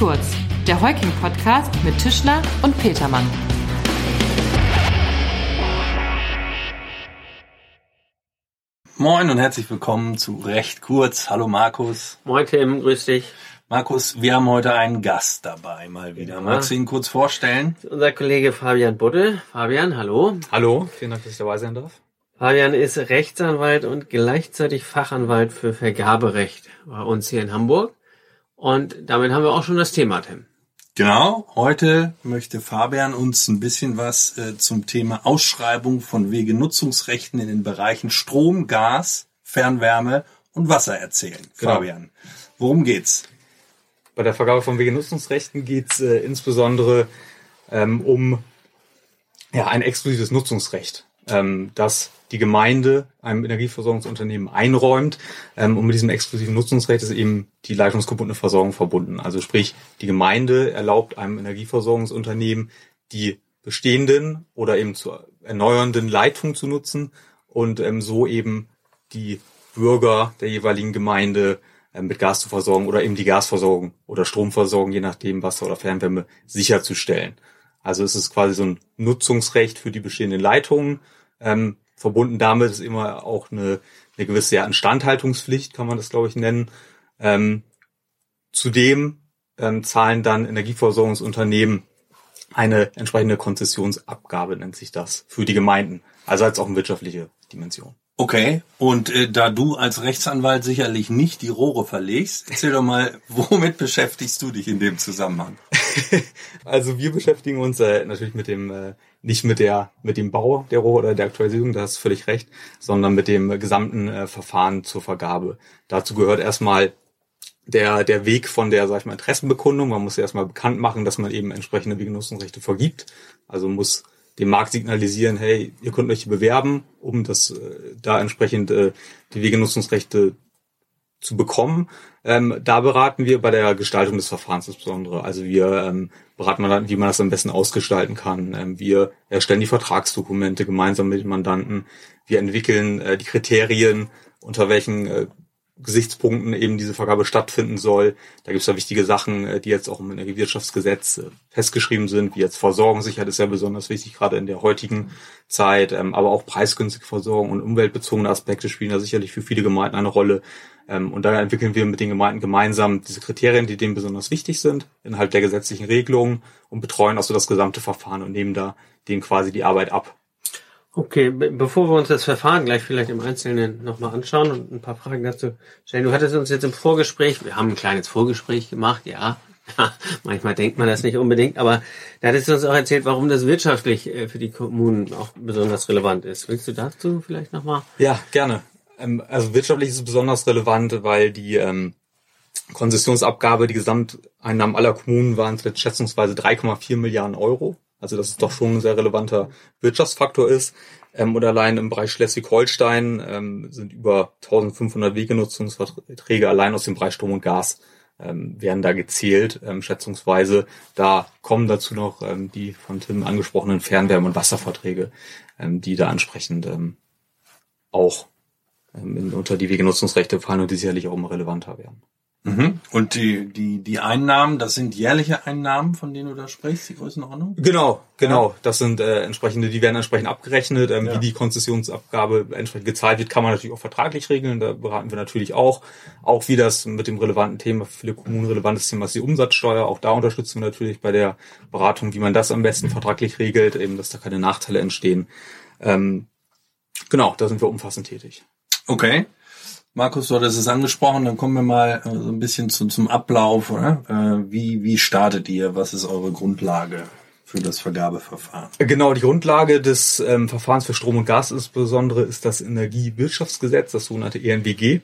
kurz, der Heuking-Podcast mit Tischler und Petermann. Moin und herzlich willkommen zu Recht kurz. Hallo Markus. Moin Tim, grüß dich. Markus, wir haben heute einen Gast dabei mal wieder. Ja. Magst du ihn kurz vorstellen? Unser Kollege Fabian Budde. Fabian, hallo. Hallo, vielen Dank, dass ich dabei sein darf. Fabian ist Rechtsanwalt und gleichzeitig Fachanwalt für Vergaberecht bei uns hier in Hamburg. Und damit haben wir auch schon das Thema, Tim. Genau, heute möchte Fabian uns ein bisschen was äh, zum Thema Ausschreibung von Wegenutzungsrechten in den Bereichen Strom, Gas, Fernwärme und Wasser erzählen. Genau. Fabian, worum geht's? Bei der Vergabe von Wegenutzungsrechten geht's äh, insbesondere ähm, um ja, ein exklusives Nutzungsrecht, ähm, das die Gemeinde einem Energieversorgungsunternehmen einräumt. Ähm, und mit diesem exklusiven Nutzungsrecht ist eben die leitungsgebundene Versorgung verbunden. Also sprich, die Gemeinde erlaubt einem Energieversorgungsunternehmen, die bestehenden oder eben zu erneuernden Leitungen zu nutzen und ähm, so eben die Bürger der jeweiligen Gemeinde ähm, mit Gas zu versorgen oder eben die Gasversorgung oder Stromversorgung, je nachdem Wasser oder Fernwärme, sicherzustellen. Also es ist quasi so ein Nutzungsrecht für die bestehenden Leitungen, ähm, verbunden damit ist immer auch eine, eine gewisse ja, Instandhaltungspflicht, kann man das, glaube ich, nennen. Ähm, zudem ähm, zahlen dann Energieversorgungsunternehmen eine entsprechende Konzessionsabgabe, nennt sich das, für die Gemeinden. Also als auch eine wirtschaftliche Dimension. Okay, und äh, da du als Rechtsanwalt sicherlich nicht die Rohre verlegst, erzähl doch mal, womit beschäftigst du dich in dem Zusammenhang? also wir beschäftigen uns äh, natürlich mit dem äh, nicht mit der mit dem Bau der Rohre oder der Aktualisierung, da hast du völlig recht, sondern mit dem gesamten äh, Verfahren zur Vergabe. Dazu gehört erstmal der der Weg von der sag ich mal Interessenbekundung. Man muss erstmal bekannt machen, dass man eben entsprechende Wegenutzungsrechte vergibt. Also muss dem Markt signalisieren, hey, ihr könnt euch bewerben, um das äh, da entsprechend äh, die Wegenutzungsrechte zu bekommen. Ähm, da beraten wir bei der Gestaltung des Verfahrens insbesondere. Also wir ähm, beraten man, wie man das am besten ausgestalten kann. Ähm, wir erstellen die Vertragsdokumente gemeinsam mit den Mandanten. Wir entwickeln äh, die Kriterien, unter welchen äh, Gesichtspunkten eben diese Vergabe stattfinden soll. Da gibt es da wichtige Sachen, äh, die jetzt auch im Energiewirtschaftsgesetz äh, festgeschrieben sind, wie jetzt Versorgungssicherheit ist ja besonders wichtig, gerade in der heutigen Zeit, ähm, aber auch preisgünstige Versorgung und umweltbezogene Aspekte spielen da sicherlich für viele Gemeinden eine Rolle. Ähm, und da entwickeln wir mit den Gemeinden gemeinsam diese Kriterien, die denen besonders wichtig sind, innerhalb der gesetzlichen Regelungen und betreuen also das gesamte Verfahren und nehmen da denen quasi die Arbeit ab. Okay, bevor wir uns das Verfahren gleich vielleicht im Einzelnen nochmal anschauen und ein paar Fragen dazu stellen. Du hattest uns jetzt im Vorgespräch, wir haben ein kleines Vorgespräch gemacht, ja. Manchmal denkt man das nicht unbedingt, aber da hattest du uns auch erzählt, warum das wirtschaftlich äh, für die Kommunen auch besonders relevant ist. Willst du dazu vielleicht nochmal? Ja, gerne. Ähm, also wirtschaftlich ist es besonders relevant, weil die ähm, Konzessionsabgabe, die Gesamteinnahmen aller Kommunen waren schätzungsweise 3,4 Milliarden Euro. Also dass es doch schon ein sehr relevanter Wirtschaftsfaktor ist. Ähm, und allein im Bereich Schleswig-Holstein ähm, sind über 1500 Wegenutzungsverträge allein aus dem Bereich Strom und Gas ähm, werden da gezählt, ähm, schätzungsweise. Da kommen dazu noch ähm, die von Tim angesprochenen Fernwärme- und Wasserverträge, ähm, die da entsprechend ähm, auch ähm, unter die Wegenutzungsrechte fallen und die sicherlich auch immer relevanter werden. Mhm. Und die, die, die Einnahmen, das sind jährliche Einnahmen, von denen du da sprichst, die Größenordnung? Genau, genau. Das sind äh, entsprechende, die werden entsprechend abgerechnet. Ähm, ja. Wie die Konzessionsabgabe entsprechend gezahlt wird, kann man natürlich auch vertraglich regeln. Da beraten wir natürlich auch. Auch wie das mit dem relevanten Thema, für viele Kommunen relevantes Thema ist die Umsatzsteuer. Auch da unterstützen wir natürlich bei der Beratung, wie man das am besten vertraglich regelt, eben, dass da keine Nachteile entstehen. Ähm, genau, da sind wir umfassend tätig. Okay. Markus, du hattest es angesprochen, dann kommen wir mal äh, so ein bisschen zu, zum Ablauf. Oder? Äh, wie, wie startet ihr? Was ist eure Grundlage für das Vergabeverfahren? Genau, die Grundlage des ähm, Verfahrens für Strom und Gas insbesondere ist das Energiewirtschaftsgesetz, das sogenannte ENWG.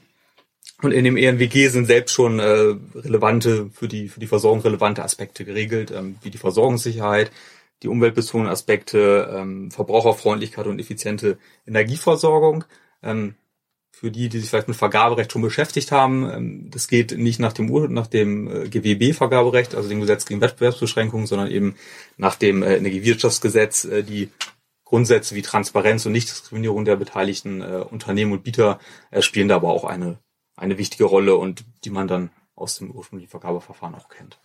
Und in dem ENWG sind selbst schon äh, relevante, für die, für die Versorgung relevante Aspekte geregelt, ähm, wie die Versorgungssicherheit, die umweltbezogenen Aspekte, ähm, Verbraucherfreundlichkeit und effiziente Energieversorgung. Ähm, für die, die sich vielleicht mit Vergaberecht schon beschäftigt haben, ähm, das geht nicht nach dem, Ur nach dem äh, GWB-Vergaberecht, also dem Gesetz gegen Wettbewerbsbeschränkungen, sondern eben nach dem äh, Energiewirtschaftsgesetz, äh, die Grundsätze wie Transparenz und Nichtdiskriminierung der beteiligten Unternehmen und Bieter spielen da aber auch eine, eine wichtige Rolle und die man dann aus dem ursprünglichen Vergabeverfahren auch kennt.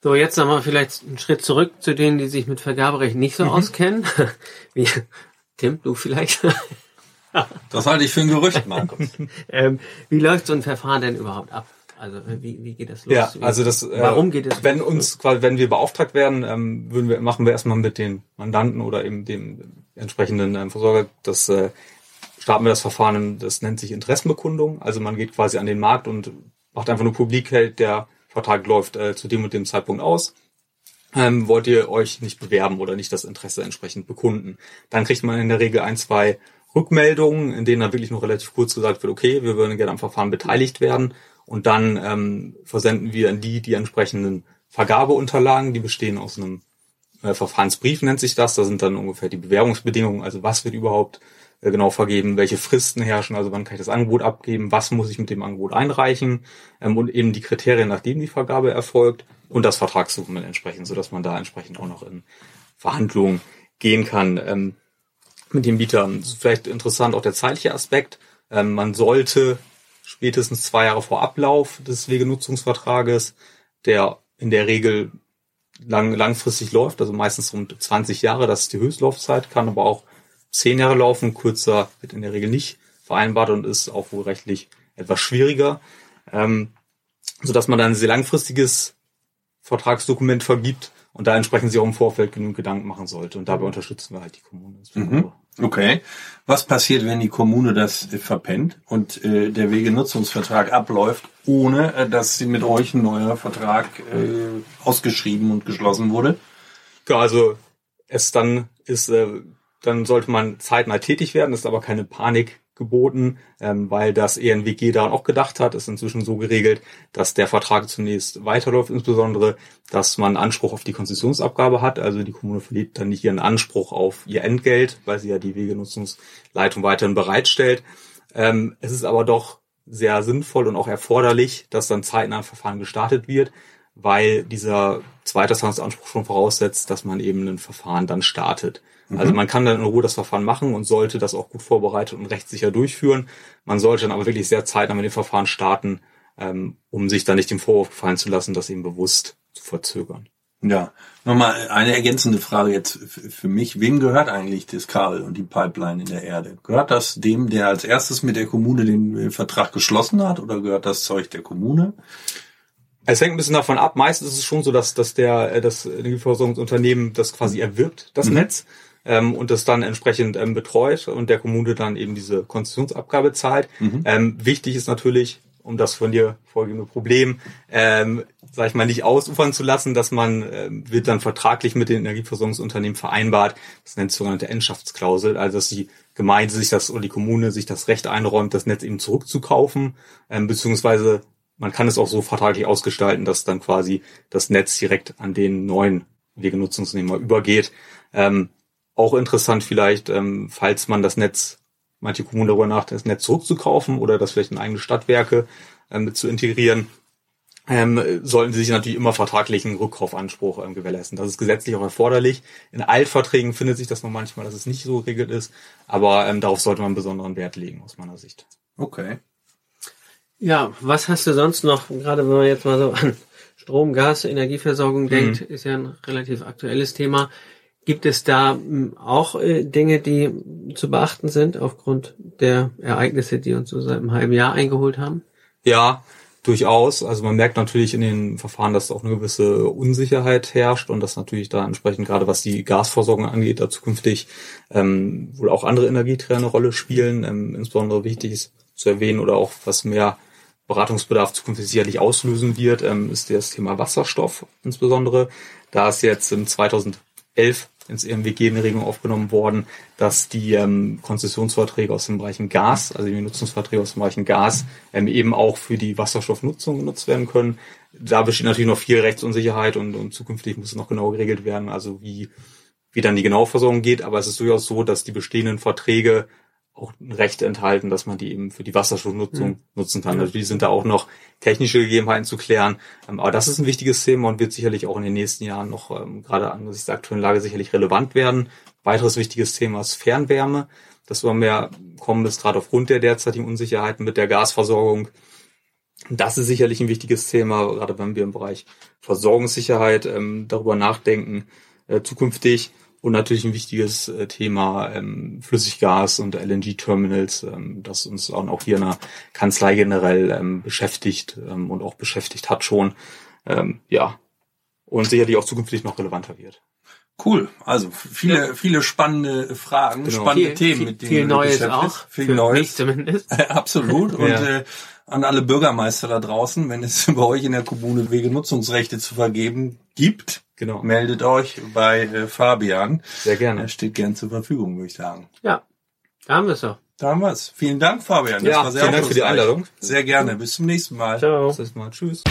So, jetzt nochmal vielleicht einen Schritt zurück zu denen, die sich mit Vergaberecht nicht so auskennen. Wie, Tim, du vielleicht? Das halte ich für ein Gerücht, Markus. ähm, wie läuft so ein Verfahren denn überhaupt ab? Also wie, wie geht das los? Ja, also das. äh, warum geht es Wenn los? uns quasi, wenn wir beauftragt werden, ähm, würden wir machen wir erstmal mit den Mandanten oder eben dem entsprechenden ähm, Versorger das äh, starten wir das Verfahren. Das nennt sich Interessenbekundung. Also man geht quasi an den Markt und macht einfach nur publik, hält der Vertrag läuft äh, zu dem und dem Zeitpunkt aus. Ähm, wollt ihr euch nicht bewerben oder nicht das Interesse entsprechend bekunden? Dann kriegt man in der Regel ein, zwei Rückmeldungen, in denen dann wirklich nur relativ kurz gesagt wird, okay, wir würden gerne am Verfahren beteiligt werden. Und dann ähm, versenden wir an die die entsprechenden Vergabeunterlagen, die bestehen aus einem äh, Verfahrensbrief, nennt sich das. Da sind dann ungefähr die Bewerbungsbedingungen, also was wird überhaupt äh, genau vergeben, welche Fristen herrschen, also wann kann ich das Angebot abgeben, was muss ich mit dem Angebot einreichen ähm, und eben die Kriterien, nachdem die Vergabe erfolgt und das Vertragsdokument entsprechend, sodass man da entsprechend auch noch in Verhandlungen gehen kann ähm, mit dem Bieter. Vielleicht interessant auch der zeitliche Aspekt. Ähm, man sollte spätestens zwei Jahre vor Ablauf des Wegenutzungsvertrages, der in der Regel lang, langfristig läuft, also meistens rund 20 Jahre, das ist die Höchstlaufzeit, kann aber auch zehn Jahre laufen, kürzer wird in der Regel nicht vereinbart und ist auch wohl rechtlich etwas schwieriger, ähm, so dass man dann ein sehr langfristiges Vertragsdokument vergibt und da entsprechend sich auch im Vorfeld genug Gedanken machen sollte. Und dabei unterstützen wir halt die Kommune. insbesondere. Okay. Was passiert, wenn die Kommune das äh, verpennt und äh, der Wegenutzungsvertrag abläuft, ohne äh, dass sie mit euch ein neuer Vertrag äh, ausgeschrieben und geschlossen wurde? Ja, also es dann ist, äh, dann sollte man zeitnah tätig werden, ist aber keine Panik geboten, ähm, weil das ENWG daran auch gedacht hat, ist inzwischen so geregelt, dass der Vertrag zunächst weiterläuft, insbesondere, dass man Anspruch auf die Konzessionsabgabe hat, also die Kommune verliert dann nicht ihren Anspruch auf ihr Entgelt, weil sie ja die Wegenutzungsleitung weiterhin bereitstellt. Ähm, es ist aber doch sehr sinnvoll und auch erforderlich, dass dann zeitnah ein Verfahren gestartet wird, weil dieser Zweiterstandsanspruch schon voraussetzt, dass man eben ein Verfahren dann startet. Also man kann dann in Ruhe das Verfahren machen und sollte das auch gut vorbereitet und rechtssicher durchführen. Man sollte dann aber wirklich sehr zeitnah mit dem Verfahren starten, ähm, um sich dann nicht dem Vorwurf gefallen zu lassen, das eben bewusst zu verzögern. Ja. Nochmal eine ergänzende Frage jetzt für mich. Wem gehört eigentlich das Kabel und die Pipeline in der Erde? Gehört das dem, der als erstes mit der Kommune den äh, Vertrag geschlossen hat oder gehört das Zeug der Kommune? Es hängt ein bisschen davon ab. Meistens ist es schon so, dass, dass der, äh, das Energieversorgungsunternehmen das quasi erwirbt, das Netz, ähm, und das dann entsprechend ähm, betreut und der Kommune dann eben diese Konzessionsabgabe zahlt. Ähm, wichtig ist natürlich, um das von dir vorgegebene Problem, ähm, sag ich mal, nicht ausufern zu lassen, dass man, ähm, wird dann vertraglich mit den Energieversorgungsunternehmen vereinbart. Das nennt sich sogenannte Endschaftsklausel, also dass die Gemeinde sich das oder die Kommune sich das Recht einräumt, das Netz eben zurückzukaufen, ähm, beziehungsweise man kann es auch so vertraglich ausgestalten, dass dann quasi das Netz direkt an den neuen Wegenutzungsnehmer übergeht. Ähm, auch interessant vielleicht, ähm, falls man das Netz, manche Kommunen darüber nachdenken, das Netz zurückzukaufen oder das vielleicht in eigene Stadtwerke ähm, mit zu integrieren, ähm, sollten sie sich natürlich immer vertraglichen Rückkaufanspruch ähm, gewährleisten. Das ist gesetzlich auch erforderlich. In Altverträgen findet sich das noch manchmal, dass es nicht so geregelt ist, aber ähm, darauf sollte man besonderen Wert legen, aus meiner Sicht. Okay. Ja, was hast du sonst noch, gerade wenn man jetzt mal so an Strom, Gas, Energieversorgung denkt, ist ja ein relativ aktuelles Thema. Gibt es da m, auch äh, Dinge, die zu beachten sind aufgrund der Ereignisse, die uns so seit einem halben Jahr eingeholt haben? Ja, durchaus. Also man merkt natürlich in den Verfahren, dass auch eine gewisse Unsicherheit herrscht und dass natürlich da entsprechend gerade was die Gasversorgung angeht, da zukünftig ähm, wohl auch andere Energieträger eine Rolle spielen. Ähm, insbesondere wichtig ist zu erwähnen oder auch was mehr Beratungsbedarf zukünftig sicherlich auslösen wird, ähm, ist das Thema Wasserstoff insbesondere. Da ist jetzt im 2011 ins EMWG eine Regelung aufgenommen worden, dass die ähm, Konzessionsverträge aus den Bereichen Gas, also die Nutzungsverträge aus den Bereichen Gas, ähm, eben auch für die Wasserstoffnutzung genutzt werden können. Da besteht natürlich noch viel Rechtsunsicherheit und, und zukünftig muss es noch genau geregelt werden, also wie, wie dann die genaue Versorgung geht. Aber es ist durchaus so, dass die bestehenden Verträge auch Rechte enthalten, dass man die eben für die Wasserstoffnutzung nutzen kann. Natürlich sind da auch noch technische Gegebenheiten zu klären. Ähm, aber das ist ein wichtiges Thema und wird sicherlich auch in den nächsten Jahren noch, ähm, gerade angesichts der aktuellen Lage, sicherlich relevant werden. Weiteres wichtiges Thema ist Fernwärme. Das immer mehr kommen ist gerade aufgrund der derzeitigen Unsicherheiten mit der Gasversorgung. Das ist sicherlich ein wichtiges Thema, gerade wenn wir im Bereich Versorgungssicherheit ähm, darüber nachdenken, äh, zukünftig. Und natürlich ein wichtiges äh, Thema ähm, Flüssiggas und LNG-Terminals, ähm, das uns auch hier in der Kanzlei generell ähm, beschäftigt ähm, und auch beschäftigt hat schon. Ähm, ja, und sicherlich auch zukünftig noch relevanter wird. Cool. Also viele, ja. viele spannende Fragen, genau. spannende viel, Themen, viel, mit denen viel Neues auch. Viel Neues. zumindest. Absolut. Und ja. äh, an alle Bürgermeister da draußen, wenn es bei euch in der Kommune Wegenutzungsrechte zu vergeben gibt, genau. meldet euch bei äh, Fabian. Sehr gerne. Er steht gern zur Verfügung, würde ich sagen. Ja, da haben wir es doch. Da haben wir es. Vielen Dank, Fabian. Das ja, war sehr vielen Dank für die Einladung. Sehr gerne. Bis zum nächsten Mal. Ciao. Bis zum nächsten Mal. Tschüss.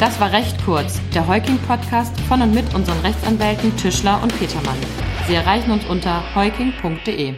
Das war recht kurz, der Heuking-Podcast von und mit unseren Rechtsanwälten Tischler und Petermann. Sie erreichen uns unter heuking.de.